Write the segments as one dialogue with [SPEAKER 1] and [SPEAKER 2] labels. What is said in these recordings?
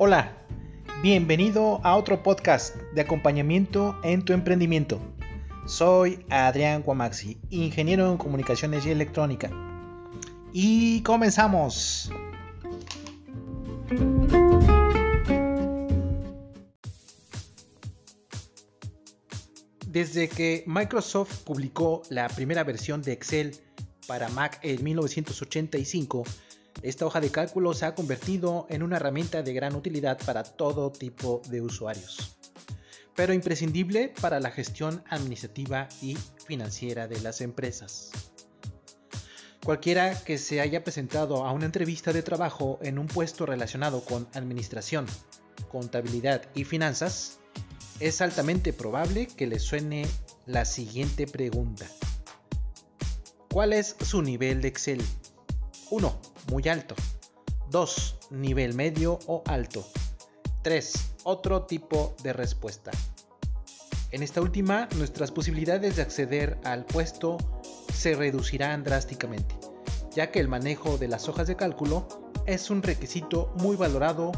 [SPEAKER 1] Hola, bienvenido a otro podcast de acompañamiento en tu emprendimiento. Soy Adrián Guamaxi, ingeniero en comunicaciones y electrónica. Y comenzamos. Desde que Microsoft publicó la primera versión de Excel para Mac en 1985, esta hoja de cálculo se ha convertido en una herramienta de gran utilidad para todo tipo de usuarios, pero imprescindible para la gestión administrativa y financiera de las empresas. Cualquiera que se haya presentado a una entrevista de trabajo en un puesto relacionado con administración, contabilidad y finanzas, es altamente probable que le suene la siguiente pregunta. ¿Cuál es su nivel de Excel? 1. Muy alto. 2. Nivel medio o alto. 3. Otro tipo de respuesta. En esta última, nuestras posibilidades de acceder al puesto se reducirán drásticamente, ya que el manejo de las hojas de cálculo es un requisito muy valorado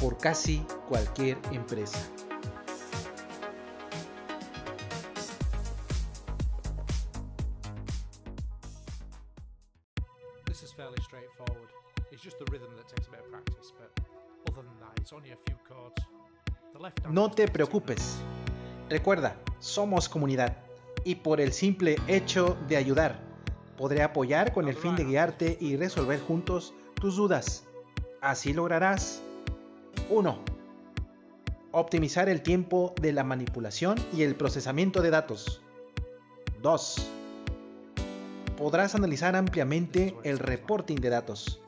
[SPEAKER 1] por casi cualquier empresa.
[SPEAKER 2] This is fairly straightforward. It's just the rhythm that takes a bit of practice, but other than that, it's only a few chords. The left
[SPEAKER 1] No te preocupes. Recuerda, somos comunidad y por el simple hecho de ayudar, podré apoyar con el fin de guiarte y resolver juntos tus dudas. Así lograrás 1. Optimizar el tiempo de la manipulación y el procesamiento de datos. 2. Podrás analizar ampliamente el reporting de datos.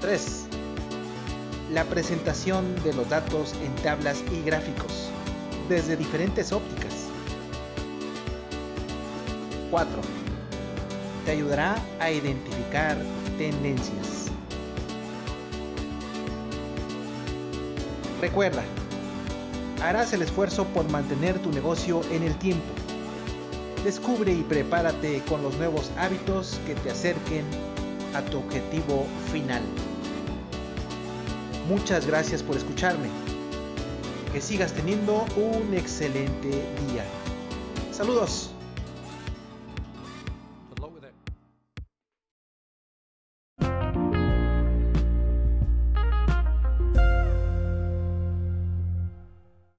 [SPEAKER 1] 3 la presentación de los datos en tablas y gráficos desde diferentes ópticas. 4. Te ayudará a identificar tendencias. Recuerda, harás el esfuerzo por mantener tu negocio en el tiempo. Descubre y prepárate con los nuevos hábitos que te acerquen a tu objetivo final. Muchas gracias por escucharme. Que sigas teniendo un excelente día. Saludos.